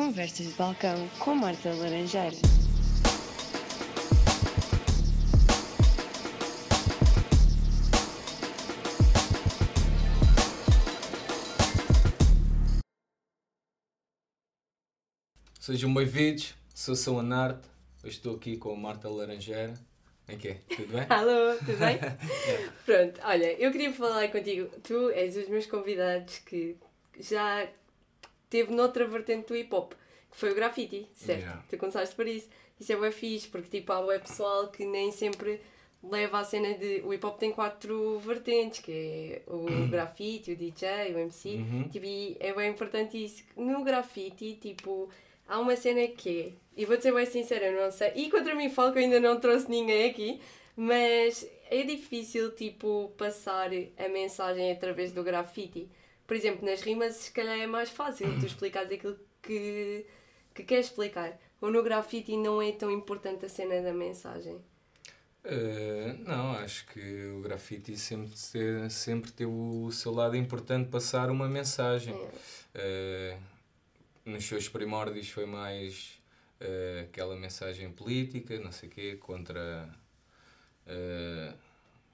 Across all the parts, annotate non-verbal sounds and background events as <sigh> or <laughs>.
Conversas de Balcão com Marta Laranjeira. Sejam bem-vindos, sou São Anarte, hoje estou aqui com a Marta Laranjeira. Em que Tudo bem? <laughs> Alô, tudo bem? <laughs> Pronto, olha, eu queria falar contigo. Tu és dos meus convidados que já teve noutra vertente do hip hop, que foi o grafite, certo? Yeah. Tu começaste por isso. Isso é bem fixe, porque tipo, há web pessoal que nem sempre leva a cena de. O hip hop tem quatro vertentes, que é o grafite, o DJ, o MC. Uhum. Tipo, e é bem importante isso. No grafite, tipo, há uma cena que é. E vou-te ser bem sincera, eu não sei. E contra mim falo que eu ainda não trouxe ninguém aqui, mas é difícil, tipo, passar a mensagem através do grafite. Por exemplo, nas rimas, se calhar é mais fácil tu explicares aquilo que, que queres explicar. Ou no grafite não é tão importante a cena da mensagem. Eh, não, acho que o grafite sempre, te- sempre teve o seu lado importante passar uma mensagem. É. Eh, nos seus primórdios foi mais eh, aquela mensagem política, não sei o quê, contra, eh,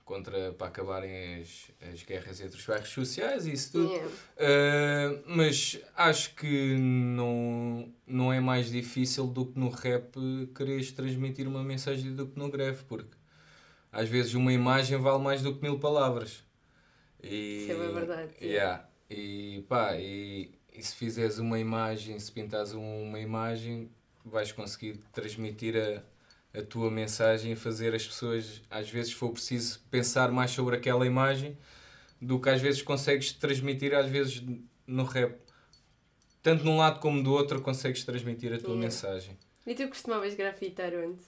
contra para acabarem as, as guerras entre os bairros sociais e isso tudo. Yeah. Uh, mas acho que não, não é mais difícil do que no rap quereres transmitir uma mensagem do que no greve, porque às vezes uma imagem vale mais do que mil palavras. E, Isso é verdade. Yeah. E pá, e, e se fizeres uma imagem, se pintares um- uma imagem, vais conseguir transmitir a, a tua mensagem e fazer as pessoas, às vezes, for preciso pensar mais sobre aquela imagem do que às vezes consegues transmitir, às vezes, no rap. Tanto de um lado como do outro, consegues transmitir a tua Yeah. mensagem. E tu costumavas grafitar onde?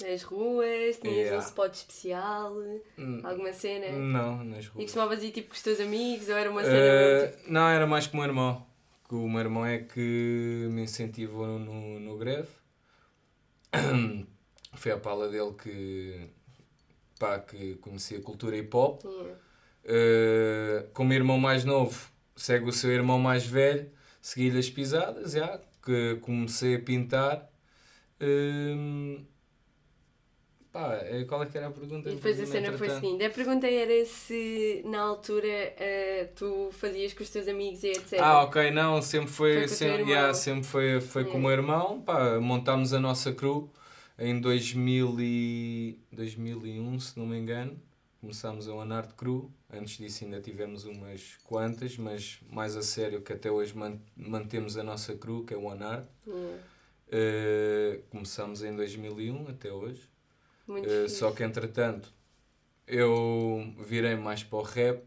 Nas ruas? Tinhas Yeah. um spot especial? Hum, Alguma cena? Não, nas E ruas. costumavas ir tipo com os teus amigos? Ou era uma cena Uh, muito... não, era mais com o meu irmão. Que o meu irmão é que me incentivou no, no, no greve. <clears throat> Foi a pala dele que, pá, que conhecia a cultura hip hop. Yeah. Uh, como irmão mais novo, segue o seu irmão mais velho, segui-lhe as pisadas, já, que comecei a pintar. Um, pá, eh, qual é que era a pergunta? E depois a cena foi a seguinte. A pergunta era se na altura eh, tu fazias com os teus amigos e etc. Ah, ok, não, sempre foi, Foi sempre, yeah, sempre foi, foi com o meu irmão, pá, montámos a nossa crew em 2000 e 2001, se não me engano, começámos a One Art Crew, antes disso ainda tivemos umas quantas, mas mais a sério que até hoje man- mantemos a nossa crew, que é o One Art, Yeah. Uh, começámos em 2001 até hoje, Uh, só que entretanto eu virei mais para o rap,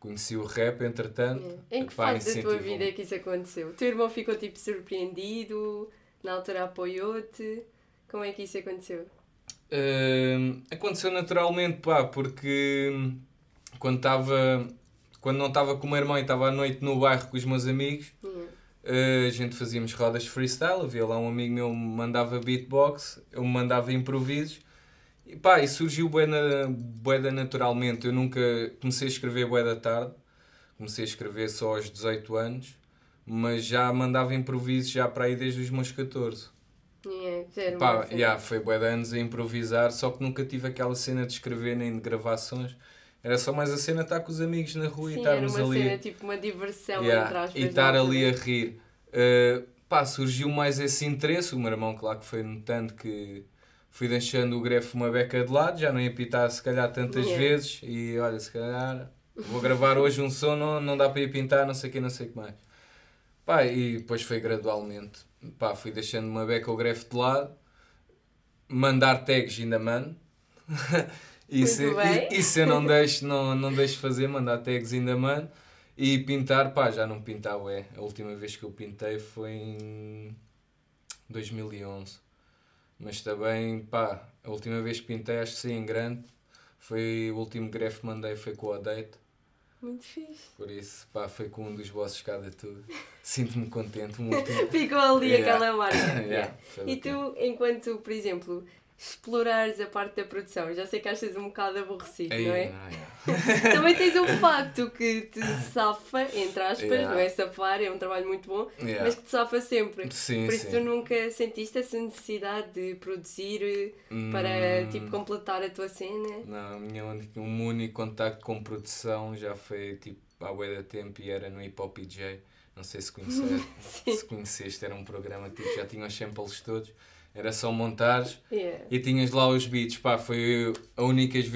conheci o rap entretanto, Yeah. Em que pá, fase da tua vida é que isso aconteceu? O teu irmão ficou tipo surpreendido? Na altura apoiou-te? Como é que isso aconteceu? Hum, aconteceu naturalmente, pá, porque quando estava quando não estava com o meu irmão e estava à noite no bairro com os meus amigos, Yeah. uh, a gente fazíamos rodas de freestyle, havia lá um amigo meu que me mandava beatbox, eu me mandava improvisos, e pá, e surgiu bué bué naturalmente, eu nunca comecei a escrever bué da tarde, comecei a escrever só aos 18 anos, mas já mandava improvisos já para aí desde os meus 14. Yeah, era Pá, yeah, foi bué de anos a improvisar, só que nunca tive aquela cena de escrever nem de gravações. Era só mais a cena de estar com os amigos na rua e Sim, era estarmos uma ali. cena, tipo uma diversão Yeah, aspas. e estar ali a rir. Uh, pá, surgiu mais esse interesse. O meu irmão, claro que foi notando que fui deixando o grefe uma beca de lado, já não ia pintar se calhar tantas Yeah. vezes. E olha, se calhar vou gravar hoje um som, não, não dá para ir pintar, não sei o que, não sei o que mais. Pá, e depois foi gradualmente. Pá, fui deixando uma beca o grefe de lado, mandar tags ainda mando. <laughs> isso, isso eu não <laughs> deixo, não, não deixo fazer, mandar tags ainda mando. E pintar, pá, já não pintava, é. A última vez que eu pintei foi em 2011. Mas também, pá, a última vez que pintei, acho que sim, em grande. Foi o último grefe que mandei, foi com o Odete. Muito fixe. Por isso, pá, foi com um dos bosses cada tudo. Sinto-me contente, último. <laughs> Ficou ali Yeah. aquela marca. <coughs> Yeah, E tu, enquanto, por exemplo, explorares a parte da produção. Já sei que achas um bocado aborrecido, Ei, não é? não, yeah. <laughs> Também tens um facto que te safa, entre aspas, Yeah. não é safar, é um trabalho muito bom, Yeah. mas que te safa sempre. Sim, Por isso sim. tu nunca sentiste essa necessidade de produzir eh, para Hum. tipo completar a tua cena? Não, único, o meu único contacto com produção já foi tipo há bué de tempo e era no Hip Hop PJ. Não sei se, conhecer, <laughs> Sim. se conheceste, era um programa tipo, já tinha os samples todos. Era só montares Yeah. e tinhas lá os beats. Pá, foi a únicas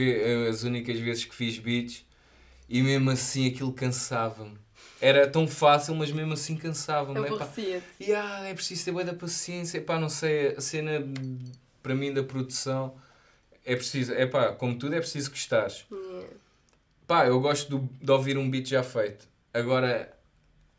as únicas vezes que fiz beats e mesmo assim aquilo cansava-me. Era tão fácil, mas mesmo assim cansava-me. E ah, é preciso ter bué da paciência. Epá, não sei, a cena para mim da produção é preciso, epá, como tudo é preciso gostares. Yeah. Pá, eu gosto do- de ouvir um beat já feito. Agora,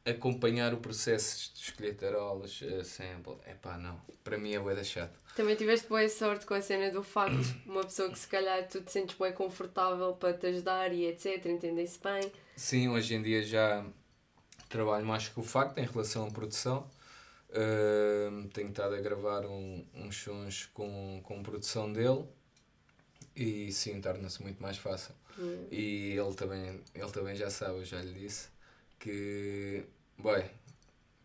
acompanhar o processo de escolher tarolas, eh, sample, epá, não. Para mim é bué da chato. Também tiveste boa sorte com a cena do facto, uma pessoa que se calhar tu te sentes bem confortável para te ajudar e etc, entendem-se bem. Sim, hoje em dia já trabalho mais com o facto em relação à produção. Ahm, tenho estado a gravar um, uns sons com, com produção dele e sim, torna-se muito mais fácil. Yeah. E ele também, ele também já sabe, eu já lhe disse, que, boy,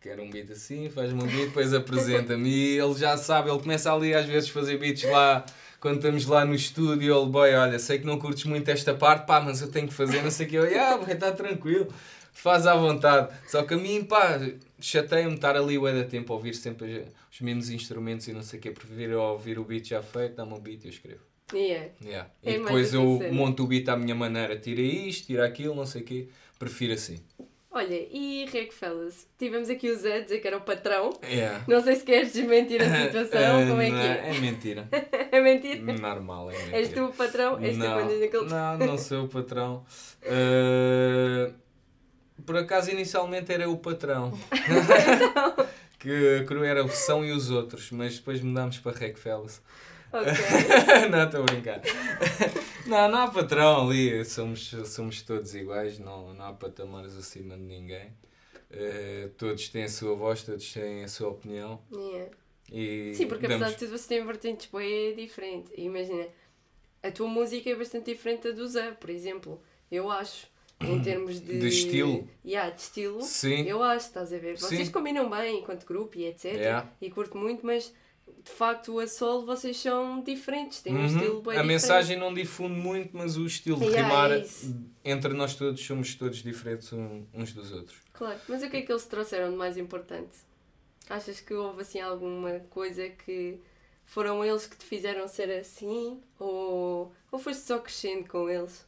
quero um beat assim, faz-me um beat, depois apresenta-me. E ele já sabe, ele começa ali às vezes a fazer beats lá, quando estamos lá no estúdio, ele, boy, olha, sei que não curtes muito esta parte, pá, mas eu tenho que fazer, não sei o que. Eu, ah, boy, está tranquilo, faz à vontade. Só que a mim, pá, chateia-me estar ali o da tempo a ouvir sempre os mesmos instrumentos e não sei o que. Prefiro ouvir o beat já feito, dá-me o beat e eu escrevo. Yeah. Yeah. É e depois eu sincero. monto o beat à minha maneira, tira isto, tira aquilo, não sei o quê. Prefiro assim. Olha, e Fellas, tivemos aqui o Zé a dizer que era o patrão. Yeah. Não sei se queres desmentir a <laughs> situação, como é que é? é mentira. <laughs> É mentira? Normal, é mentira. És tu o patrão? És tu não, és naquele... não, não <laughs> sou o patrão. Uh, por acaso, inicialmente era o patrão. que a crew era o São e os outros, mas depois mudámos para Fellas. Ok. <laughs> não, estou a brincar. <laughs> não, não há patrão ali, somos, somos todos iguais, não, não há patamares acima de ninguém. Eh, todos têm a sua voz, todos têm a sua opinião. Yeah. E Sim, porque apesar damos- de tudo vocês têm vertentes bem diferentes. E Imagina, a tua música é bastante diferente da do Zé, por exemplo. Eu acho. Em <coughs> termos de... De estilo? Yeah, de estilo. Sim. Eu acho, estás a ver? Vocês Sim. combinam bem enquanto grupo e etc. Yeah. E curto muito, mas de facto a solo vocês são diferentes. Têm um Uhum. estilo bem A diferente. mensagem não difunde muito, mas o estilo de Yeah, rimar é entre nós todos somos todos diferentes um- uns dos outros. Claro, mas o que é que eles trouxeram de mais importante? Achas que houve assim alguma coisa que foram eles que te fizeram ser assim? Ou, ou foste só crescendo com eles?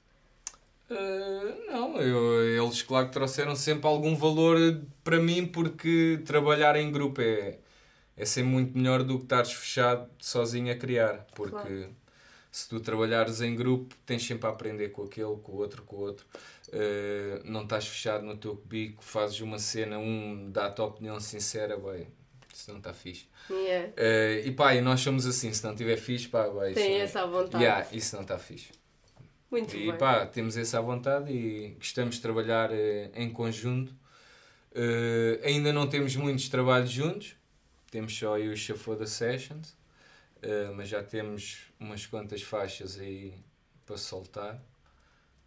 Uh, não, eu- eles claro que trouxeram sempre algum valor para mim porque trabalhar em grupo é, é sempre muito melhor do que estares fechado sozinho a criar. Porque Claro. se tu trabalhares em grupo tens sempre a aprender com aquele, com o outro, com o outro. Uh, não estás fechado no teu bico, fazes uma cena, um dá-te a opinião sincera, bem, isso não está fixe. Yeah. Uh, e pá, e nós somos assim, se não estiver fixe, pá, vai, Tem isso, essa vontade. yeah, isso não está fixe. Muito E bem. pá, temos essa à vontade e gostamos de trabalhar eh, em conjunto. Ainda não temos muitos trabalhos juntos, temos só aí o Chafoda Sessions, eh, mas já temos umas quantas faixas aí para soltar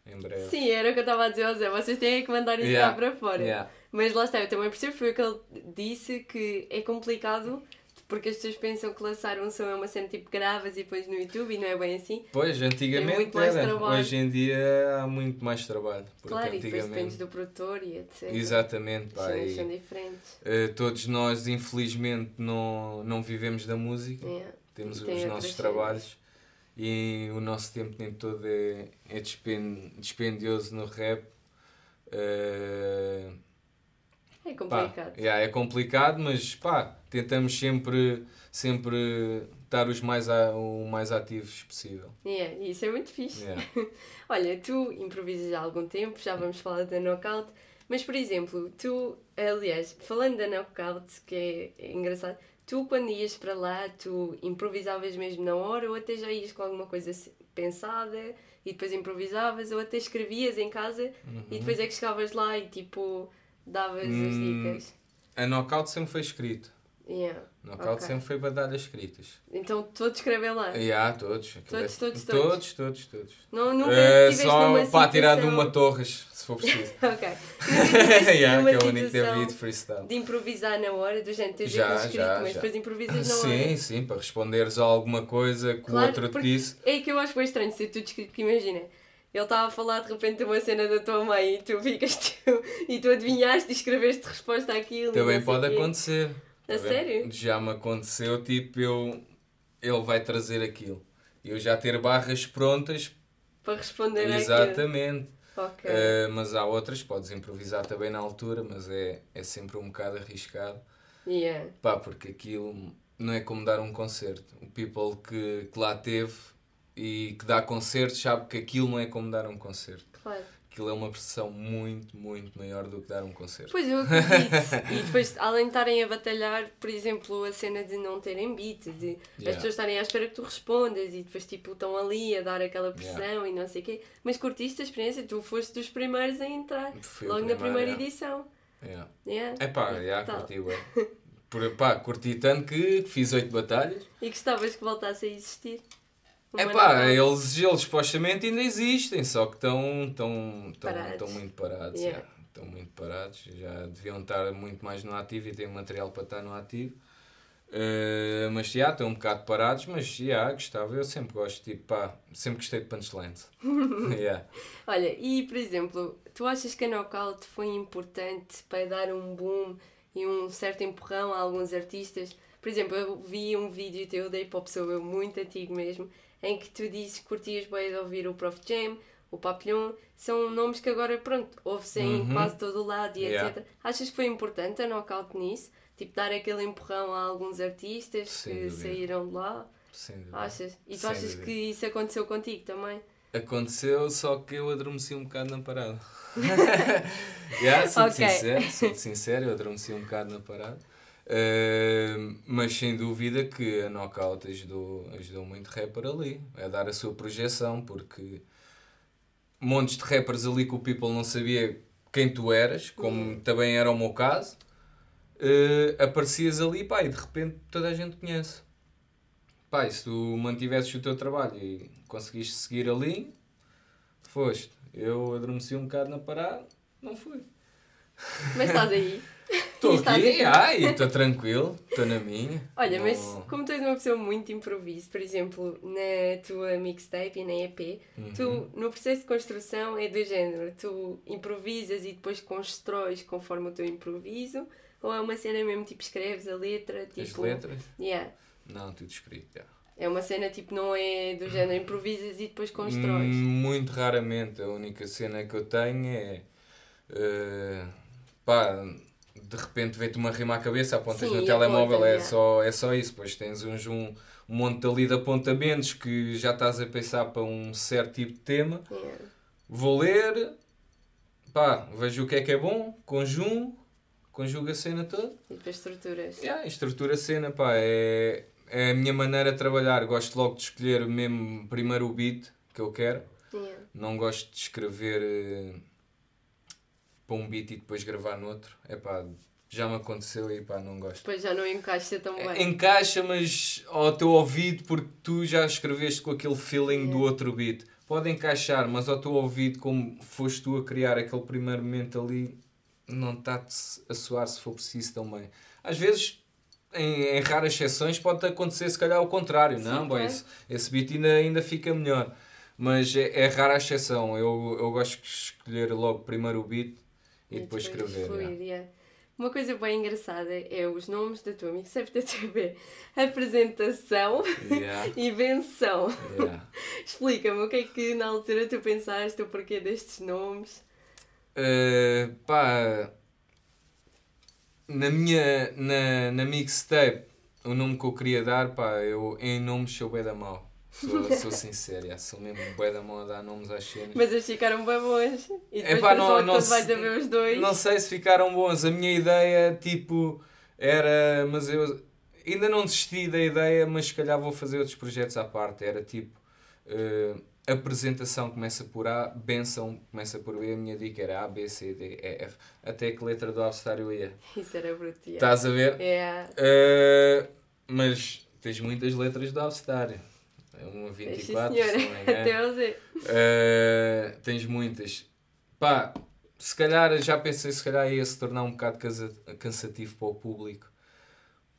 em breve. Sim, era o que eu estava a dizer ao Zé. Vocês têm que mandar isso Yeah. lá para fora. Yeah. Mas lá está, eu também percebo, foi o que ele disse, que é complicado porque as pessoas pensam que lançar um som é uma cena tipo gravas e depois no YouTube e não é bem assim. Pois, antigamente muito mais era. trabalho. Hoje em dia há muito mais trabalho. Claro, e depois antigamente... dependes do produtor e etc. Exatamente, pá, e, são diferentes. eh, todos nós infelizmente não, não vivemos da música. Yeah. temos E os nossos trabalhos e o nosso tempo nem todo é, é dispen- dispendioso no rap. Eh, É pá, complicado. yeah, é complicado, mas pá, tentamos sempre, sempre estar os mais a- o mais ativos possível. Yeah, isso é muito fixe. Yeah. <laughs> Olha, tu improvisas há algum tempo, já vamos falar da knockout, mas por exemplo, tu, aliás, falando da knockout, que é, é engraçado, tu quando ias para lá, tu improvisavas mesmo na hora ou até já ias com alguma coisa pensada e depois improvisavas ou até escrevias em casa e depois é que chegavas lá e tipo davas as Hum, dicas. A knockout sempre foi escrito. Yeah. Knockout Ok. sempre foi batalhas escritas. Então todos escrevem lá. Yeah, todos. Aquilo Todos, é- todos, todos. todos, todos, todos. Não, nunca tiveste só numa para tirar de uma torres, se for preciso. <laughs> Ok. <laughs> Yeah, que é o único que teve de freestyle. de improvisar na hora, do género, tens Já, escrito, já, mas já. depois improvisas <laughs> na hora. Sim, sim, para responderes a alguma coisa que Claro, o outro te disse. É que eu acho bem estranho ser tudo escrito, porque imagina, ele estava a falar de repente de uma cena da tua mãe e tu ficas tu, e tu adivinhaste e escreveste resposta àquilo. Também pode quê. acontecer. A Tá bem? sério? Já me aconteceu, tipo, eu, ele vai trazer aquilo. Eu já ter barras prontas, Para responder exatamente. Ok. Eh, mas há outras, podes improvisar também na altura, mas é, é sempre um bocado arriscado. Yeah. Pá, porque aquilo não é como dar um concerto. O people que, que lá teve e que dá concertos sabe que aquilo não é como dar um concerto. Claro. Aquilo é uma pressão muito, muito maior do que dar um concerto. Pois eu acredito. <laughs> e depois, além de estarem a batalhar, por exemplo, a cena de não terem beat, de as Yeah. pessoas estarem à espera que tu respondas e depois tipo estão ali a dar aquela pressão e não sei o quê. Mas curtiste a experiência, tu foste dos primeiros a entrar. Fui logo na primeira yeah. edição. Yeah. Yeah. É pá, E já tal. curti, ué. <laughs> Por, pá, curti tanto que fiz oito batalhas. E gostavas que voltasse a existir? É pá, eles, eles supostamente ainda existem, só que estão tão, tão, Parados. tão muito parados. Yeah. yeah. Estão muito parados, já deviam estar muito mais no ativo e têm material para estar no ativo. Eh, mas já, estão um bocado parados, mas já, gostava. Eu sempre gosto, tipo, pá, sempre gostei de punchlines. <laughs> yeah. Olha, e por exemplo, tu achas que a Knockout foi importante para dar um boom e um certo empurrão a alguns artistas? Por exemplo, eu vi um vídeo teu da Hip Hop Soul, eu muito antigo mesmo, em que tu dizes que curtias bem de ouvir o Prof Jam, o Papillon, são nomes que agora, pronto, ouve-se em Uhum. quase todo o lado e Yeah. etc. Achas que foi importante a Knockout nisso? Tipo, dar aquele empurrão a alguns artistas Sem que dúvida. saíram de lá? Sem dúvida. Achas? E tu Sem achas dúvida. que isso aconteceu contigo também? Aconteceu, só que eu adormeci um bocado na parada. <laughs> <laughs> yeah, sou Ok. sincero, sou sincero, eu adormeci um bocado na parada. Uh, mas sem dúvida que a Knockout ajudou, ajudou muito rapper ali, a dar a sua projeção, porque montes de rappers ali que o people não sabia quem tu eras, como também era o meu caso, uh, aparecias ali pá, e de repente toda a gente conhece. Pá, se tu mantivesses o teu trabalho e conseguiste seguir ali, foste. Eu adormeci um bocado na parada, não fui. Mas estás aí. Estou aqui, ai, estou tranquilo, estou na minha. Olha, mas como tu és uma pessoa muito improviso, por exemplo, na tua mixtape e na EP, Uhum. tu no processo de construção é do género, tu improvisas e depois constróis conforme o teu improviso, ou é uma cena mesmo tipo escreves a letra, tipo. As letras? Yeah. Não, tudo escrito, já. É uma cena tipo, não é do género improvisas e depois constróis. Hum, Muito raramente. A única cena que eu tenho é. eh, pá, de repente vê-te uma rima à cabeça, apontas Sim, no telemóvel, é, só, é só isso. Depois tens uns, um, um monte ali de apontamentos que já estás a pensar para um certo tipo de tema. Yeah. Vou ler, pá, vejo o que é que é bom, conjugo, conjugo a cena toda. E depois estruturas. Yeah, estrutura a cena, pá, é, é a minha maneira de trabalhar. Gosto logo de escolher mesmo primeiro o beat que eu quero. Yeah. Não gosto de escrever eh, para um beat e depois gravar no outro. É pá, já me aconteceu e pá, não gosto. Depois já não encaixa tão bem. Encaixa, mas ao teu ouvido, porque tu já escreveste com aquele feeling do Yeah. outro beat. Pode encaixar, mas ao teu ouvido, como foste tu a criar aquele primeiro momento ali, não está a soar se for preciso também. Às vezes, em, em raras exceções, pode acontecer se calhar o contrário. Sim, não, claro. esse, esse beat ainda, ainda fica melhor. Mas é, é rara a exceção. Eu, eu gosto de escolher logo primeiro o beat e, depois, escrever. fluir, yeah. yeah. Uma coisa bem engraçada é os nomes da tua mixtape da TV. Apresentação Yeah, <laughs> e benção. yeah. <laughs> Explica-me o que é que na altura tu pensaste, o porquê destes nomes. Uh, pá, na minha na, na mixtape, o nome que eu queria dar, pá, eu em nomes sou bué da mau. Sou, <laughs> sou sincero, yeah, sou mesmo bué da mau a dar nomes às cenas. Mas eles ficaram bem bons. E depois Epá, não- não se- vais a ver os dois. Não sei se ficaram bons. A minha ideia, tipo, era. Mas eu ainda não desisti da ideia, mas se calhar vou fazer outros projetos à parte. Era tipo. uh, apresentação começa por A, benção começa por B, a minha dica era A, B, C, D, E, F. Até que letra do abecedário eu ia. Isso era bruto. yeah. Estás a ver? É. Uh, mas tens muitas letras do abecedário. É uma Sim, 24, senhora. se não me <laughs> engano. Uh, tens muitas. Pá, se calhar já pensei se calhar ia se tornar um bocado cansativo para o público.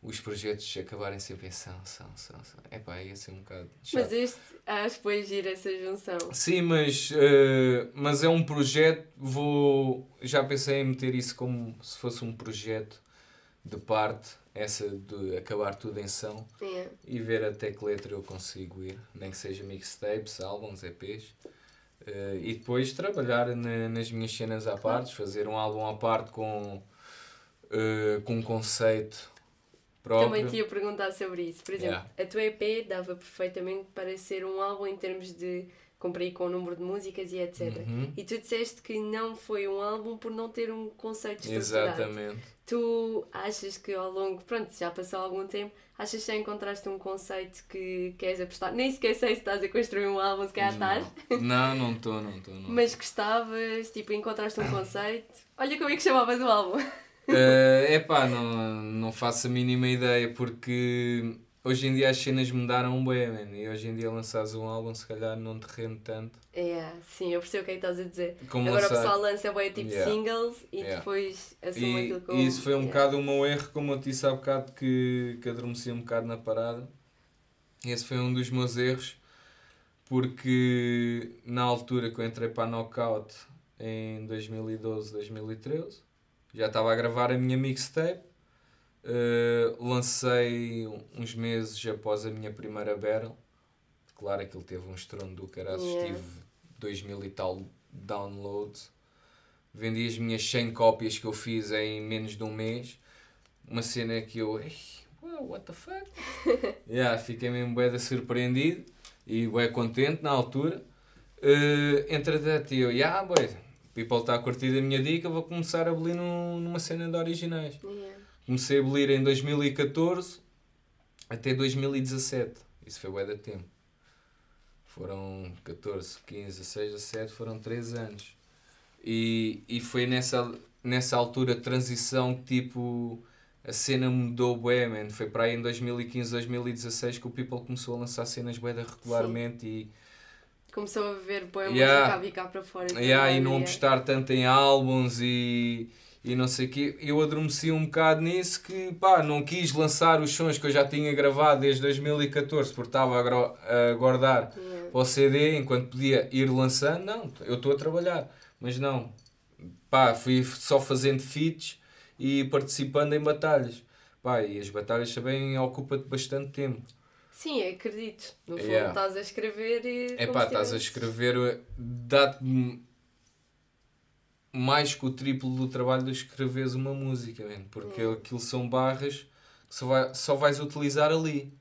Os projetos acabarem sempre em são, são, são, são. É pá, ia ser um bocado chato. Mas este, acho que foi gira essa junção. Sim, mas, uh, mas é um projeto. Vou. Já pensei em meter isso como se fosse um projeto de parte, essa de acabar tudo em são É. e ver até que letra eu consigo ir, nem que seja mixtapes, álbuns, EPs. Eh, e depois trabalhar na- nas minhas cenas à parte, fazer um álbum à parte com, eh, com um conceito próprio. Também te ia perguntar sobre isso. Por exemplo, Yeah. a tua EP dava perfeitamente para ser um álbum em termos de cumprir com o número de músicas e etc. Uhum. E tu disseste que não foi um álbum por não ter um conceito estruturado. Exatamente. Tu achas que ao longo, pronto, já passou algum tempo, achas que já encontraste um conceito que queres apostar? Nem sequer sei se estás a construir um álbum, se calhar estás, Não, não estou, não estou. Mas gostavas, tipo, encontraste um conceito. Olha como é que chamavas o álbum. É epá, não, não faço a mínima ideia porque hoje em dia as cenas mudaram bem, man, e hoje em dia lançares um álbum se calhar não te rende tanto É, sim, eu percebo o que é que estás a dizer. como Agora o lançar. pessoal lança bem tipo Yeah. singles e Yeah. depois assume aquilo como. e isso foi um Yeah. bocado o meu erro, como eu te disse há bocado que, que adormeci um bocado na parada. Esse foi um dos meus erros, porque na altura que eu entrei para a Knockout em 2012, 2013, já estava a gravar a minha mixtape. Uh, lancei uns meses após a minha primeira battle. Claro, aquilo teve um estrondo do caralho. Yeah. Tive 2000 e tal downloads. Vendi as minhas 100 cópias que eu fiz em menos de um mês. Uma cena que eu. "Ei, wow, what the fuck? <laughs> yeah, fiquei mesmo bué da surpreendido e bué contente na altura. Uh, entretanto, eu, yeah, boy, people está a curtir a minha dica, vou começar a abolir num- numa cena de originais. Yeah. Comecei a abolir em 2014 até 2017. Isso foi bué da tempo. Foram 14, 15, 16, 17, foram 3 anos. E, e foi nessa, nessa altura de transição que tipo a cena mudou bué, man. Foi para aí em 2015, 2016 que o People começou a lançar cenas bué da regularmente e, Começou a ver boa Yeah. música a cá para fora. Yeah, e não apostar tanto em álbuns e, e não sei o quê. Eu adormeci um bocado nisso que pá, não quis lançar os sons que eu já tinha gravado desde 2014 porque estava a, guardar Yeah. para o CD enquanto podia ir lançando. Não, eu estou a trabalhar. Mas não, pá, fui só fazendo feats e participando em batalhas. Pá, e as batalhas também ocupam-te bastante tempo. Sim, acredito. No fundo Yeah. estás a escrever e. É pá, estás a escrever, dá-te mais que o triplo do trabalho de escreveres uma música, man, porque Hum. aquilo são barras que só, vai, só vais utilizar ali.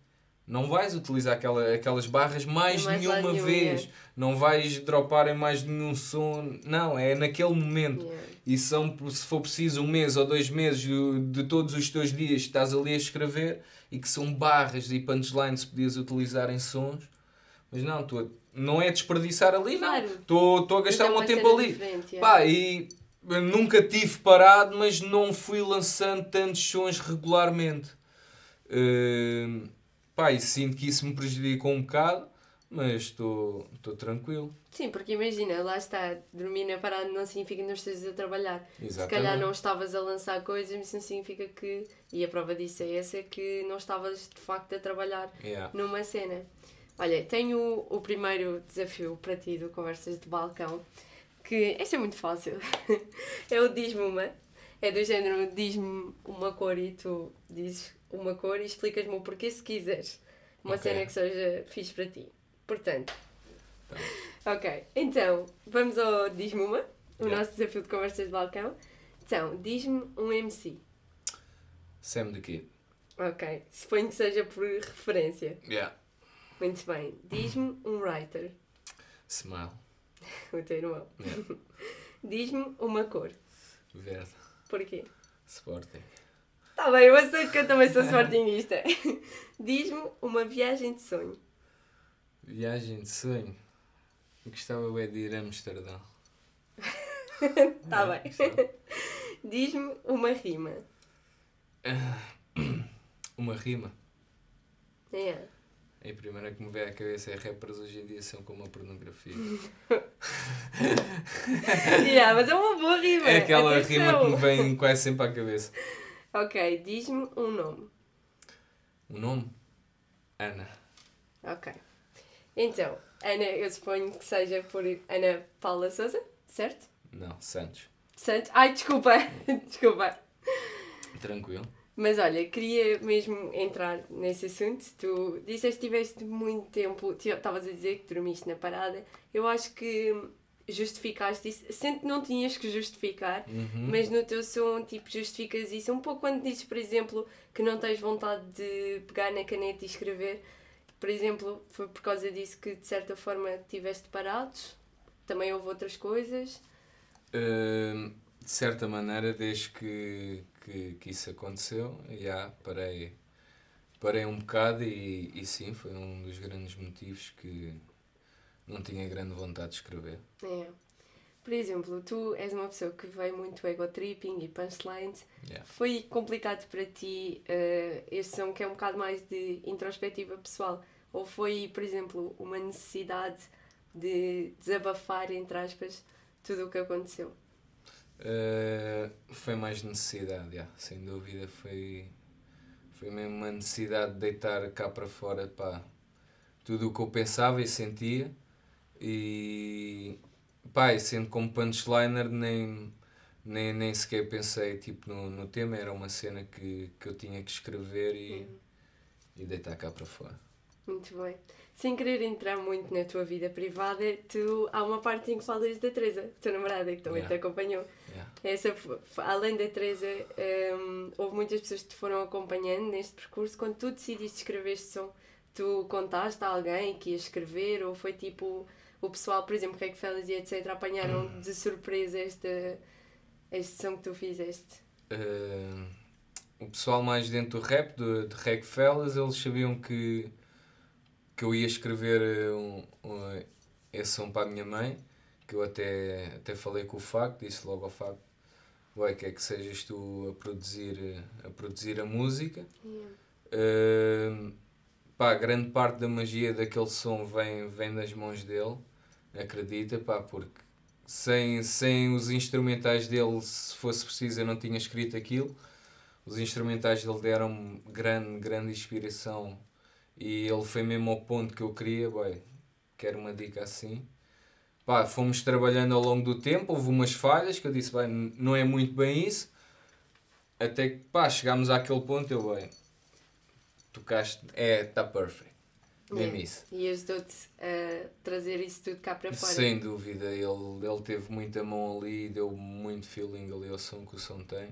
Não vais utilizar aquela, aquelas barras mais, Mais nenhuma nenhum, vez. Não vais dropar em mais nenhum som. Não, é naquele momento. Yeah. E são, se for preciso, um mês ou dois meses de, de todos os teus dias que estás ali a escrever e que são barras e punchlines que podias utilizar em sons. Mas não, estou não é desperdiçar ali, Claro. não. Estou estou a gastar é o meu tempo ali. yeah. Pá, e nunca tive parado, mas não fui lançando tantos sons regularmente. Hum, pá, e sinto que isso me prejudicou um bocado, mas estou estou tranquilo. Sim, porque imagina, lá está, dormir na parada não significa que não estejas a trabalhar. Se Exatamente. calhar não estavas a lançar coisas, mas isso não significa que. E a prova disso é essa, que não estavas de facto a trabalhar Yeah. numa cena. Olha, tenho o, primeiro desafio para ti do Conversas de Balcão, que este é muito fácil. <laughs> é o diz-me uma. É do género, diz-me uma cor e tu dizes uma cor e explicas-me o porquê se quiseres. Uma Ok. cena que seja fixe para ti. Portanto. Ok, então, vamos ao diz-me uma, o Yeah. nosso desafio de Conversas de Balcão. Então, diz-me um MC. Sam the Kid. Ok, suponho que seja por referência. Yeah. Muito bem. Diz-me um writer. Smile. O teu irmão. Yeah. <laughs> Diz-me uma cor. Verde. Porquê? Sporting. Tá bem, eu aceito que eu também sou sportingista. <laughs> Diz-me uma viagem de sonho. Viagem de sonho. Gostava bem de ir a Amsterdão. <laughs> Tá bem. Diz-me uma rima. <clears throat> Uma rima. É. A primeira que me veio à cabeça é rappers hoje em dia são como a pornografia. <laughs> yeah, mas é uma boa rima. É aquela Atenção. rima que me vem quase sempre à cabeça. Ok, diz-me um nome. O nome? Ana. Ok. Então, Ana, eu suponho que seja por Ana Paula Souza, certo? Não, Santos. Santos. Ai, desculpa. <laughs> desculpa. Tranquilo. Mas olha, queria mesmo entrar nesse assunto. Tu disseste que tiveste muito tempo, estavas a dizer que dormiste na parada. Eu acho que justificaste isso, sendo que não tinhas que justificar, Uhum. mas no teu som, tipo, justificas isso. Um pouco quando dizes, por exemplo, que não tens vontade de pegar na caneta e escrever. Por exemplo, foi por causa disso que de certa forma tiveste parados. Também houve outras coisas. Hum, de certa maneira, desde que, que, que isso aconteceu, já parei, parei um bocado e, e sim, foi um dos grandes motivos que não tinha grande vontade de escrever. É. Por exemplo, tu és uma pessoa que veio muito ego tripping e punchlines. Yeah. Foi complicado para ti eh, este som que é um bocado mais de introspectiva pessoal? Ou foi, por exemplo, uma necessidade de desabafar, entre aspas, tudo o que aconteceu? Uh, foi mais necessidade, já, sem dúvida. Foi, foi mesmo uma necessidade de deitar cá para fora pá, tudo o que eu pensava e sentia. E, pá, e sendo como punchliner, nem, nem, nem sequer pensei tipo, no, no tema. Era uma cena que, que eu tinha que escrever e, e deitar cá para fora. Muito bem. Sem querer entrar muito na tua vida privada, tu há uma parte em que falas da Teresa, tua namorada, que também Yeah. te acompanhou. Yeah. Essa, f- f- além da Teresa, hum, houve muitas pessoas que te foram acompanhando neste percurso. Quando tu decidiste escrever este som, tu contaste a alguém que ia escrever ou foi tipo o pessoal, por exemplo, Reg Fellas e etc., apanharam de surpresa este, este som que tu fizeste? Uh, o pessoal mais dentro do rap, do, de Reg Fellas, eles sabiam que, que eu ia escrever um, um, esse som para a minha mãe, que eu até, até falei com o Facto, disse logo ao Facto, vai que é que sejas tu a produzir, a produzir a música. Uh, pá, grande parte da magia daquele som vem, vem das mãos dele, acredita, pá, porque sem, sem os instrumentais dele, se fosse preciso, eu não tinha escrito aquilo. Os instrumentais dele deram grande, grande inspiração e ele foi mesmo ao ponto que eu queria. Boy, quero uma dica assim. Pá, fomos trabalhando ao longo do tempo, houve umas falhas que eu disse, bem, não é muito bem isso. Até que, pá, chegámos àquele ponto, eu, bem, tocaste, é, está perfect. Mesmo isso. E ajudou-te a trazer isso tudo cá para fora. Sem dúvida, ele, ele teve muita mão ali, deu muito feeling ali ao som que o som tem.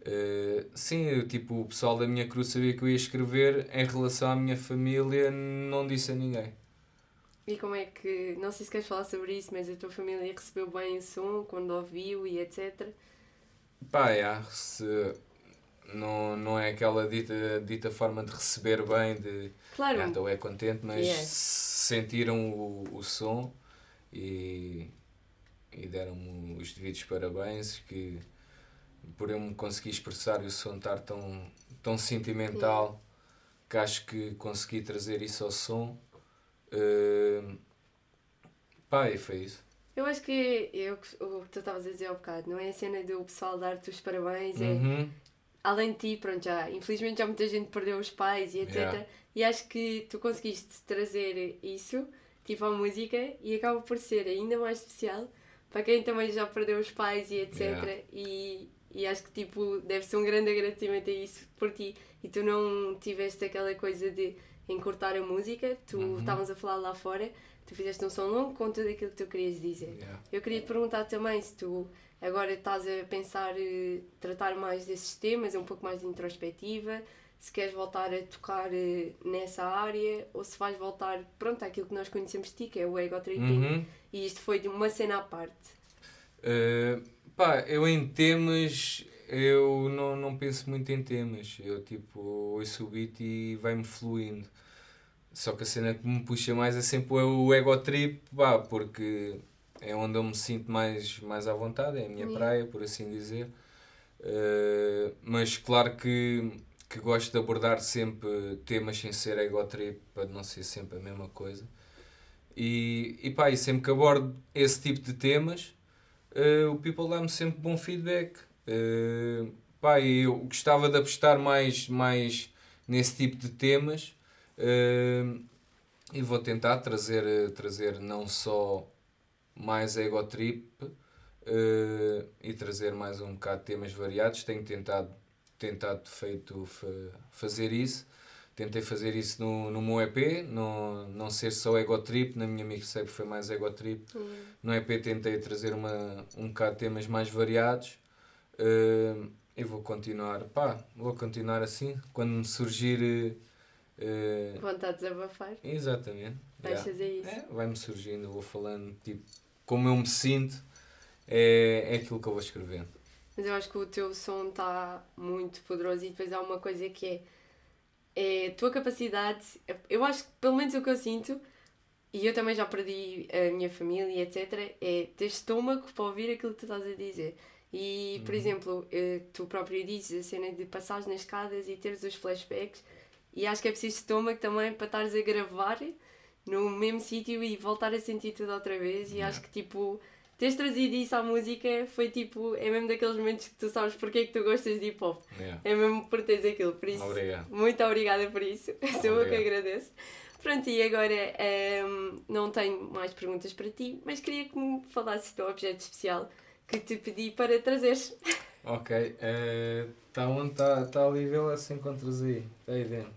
Uh, sim, eu, tipo, o pessoal da minha cruz sabia que eu ia escrever em relação à minha família, não disse a ninguém. E como é que, não sei se queres falar sobre isso, mas a tua família recebeu bem o som quando ouviu e etc. Pá, yeah, se não, não é aquela dita, dita forma de receber bem, de Claro, ah, estou é contente, mas Yeah. sentiram o, o som e, e deram-me os devidos parabéns que por eu me conseguir expressar e o som estar tão, tão sentimental que acho que consegui trazer isso ao som. Uh, pá, e foi isso. eu acho que eu, o que tu estavas a dizer ao bocado, não é a cena do pessoal dar-te os parabéns, é Uhum. além de ti, pronto, já, infelizmente já muita gente perdeu os pais e etc. Yeah. E acho que tu conseguiste trazer isso, tipo, à música, e acaba por ser ainda mais especial para quem também já perdeu os pais e etc. Yeah. E, e acho que, tipo, deve ser um grande agradecimento a isso por ti. E tu não tiveste aquela coisa de encurtar a música, tu Uhum. estávamos a falar lá fora, tu fizeste um som longo com tudo aquilo que tu querias dizer. Yeah. Eu queria te perguntar também se tu agora estás a pensar eh, tratar mais desses temas, um pouco mais de introspectiva, se queres voltar a tocar eh, nessa área ou se vais voltar, pronto, àquilo que nós conhecemos de ti, que é o ego tripping. Uhum. E isto foi de uma cena à parte. Uh, pá, eu em temas, eu não, não penso muito em temas. Eu tipo, ouço o beat e vai-me fluindo. só que a cena que me puxa mais é sempre o ego trip, pá, porque é onde eu me sinto mais, mais à vontade, é a minha praia, por assim dizer. Uh, mas claro que, que gosto de abordar sempre temas sem ser ego trip, para não ser sempre a mesma coisa. E, e pá, e sempre que abordo esse tipo de temas, uh, o people dá-me sempre bom feedback. Uh, pá, eu gostava de apostar mais, mais nesse tipo de temas uh, e vou tentar trazer, trazer não só mais ego trip uh, e trazer mais um bocado de temas variados. Tenho tentado, tentado feito fa fazer isso. Tentei fazer isso no, no meu EP, não, não ser só ego trip, na minha mixtape foi mais ego trip. Uhum. No EP tentei trazer uma, um bocado de temas mais variados. Uh, e vou continuar, pá, vou continuar assim. Quando me surgir. Uh, Vontade de desabafar. Exatamente. Vais yeah. fazer isso. É, vai-me surgindo, vou falando, tipo, como eu me sinto, é, é aquilo que eu vou escrevendo. Mas eu acho que o teu som está muito poderoso e depois há uma coisa que é, é a tua capacidade. Eu acho que, pelo menos o que eu sinto, e eu também já perdi a minha família, etc., é ter estômago para ouvir aquilo que tu estás a dizer. E, por Uhum. exemplo, eh, tu próprio dizes a cena de passares nas escadas e teres os flashbacks, e acho que é preciso estômago também para estares a gravar no mesmo sítio e voltar a sentir tudo outra vez. E Yeah. acho que, tipo, teres trazido isso à música foi tipo, é mesmo daqueles momentos que tu sabes porque é que tu gostas de hip hop. Yeah. É mesmo por teres aquilo. Por isso, Obrigado. muito obrigada por isso. <laughs> Sou eu que agradeço. Pronto, e agora ehm, não tenho mais perguntas para ti, mas queria que me falasses do objeto especial que te pedi para trazeres. Ok, está onde está tá ali, vê lá se encontras aí. Está aí dentro.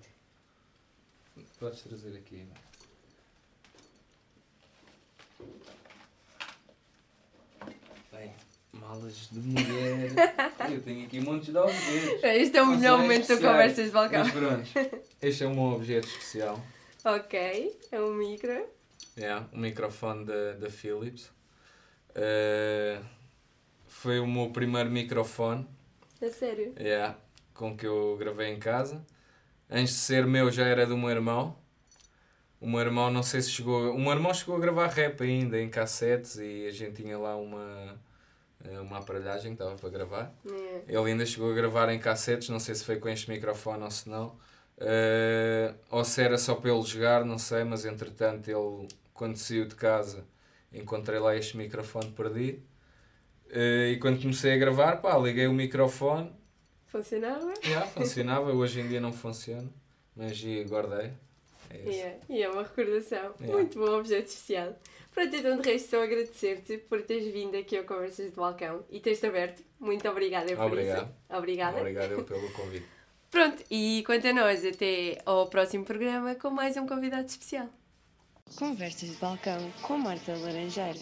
Podes trazer aqui. Bem, malas de mulher. <laughs> Eu tenho aqui montes de objetos. Este é o Não melhor momento de conversas de balcão. Mas pronto, <laughs> este é o meu objeto especial. Ok, é um micro. É, um microfone da, da Philips. Eh, foi o meu primeiro microfone. A sério. Yeah, com que eu gravei em casa. Antes de ser meu já era do meu irmão. O meu irmão não sei se chegou. O meu irmão chegou a gravar rap ainda em cassetes e a gente tinha lá uma, eh, uma aparelhagem que estava para gravar. É. Ele ainda chegou a gravar em cassetes, não sei se foi com este microfone ou se não. Eh, ou se era só para ele jogar, não sei, mas entretanto ele, quando saiu de casa, encontrei lá este microfone perdido. Eh, e quando comecei a gravar, pá, liguei o microfone, Funcionava? já, funcionava, hoje em dia não funciona, mas e guardei. É isso. Yeah. E é uma recordação. Yeah. Muito bom objeto especial. Pronto, então de resto só agradecer-te por teres vindo aqui ao Conversas de Balcão e teres aberto. Muito obrigada por Obrigado. isso. Obrigada. Obrigado eu pelo convite. <laughs> Pronto, e quanto a nós, até ao próximo programa com mais um convidado especial. Conversas de balcão com Marta Laranjeira.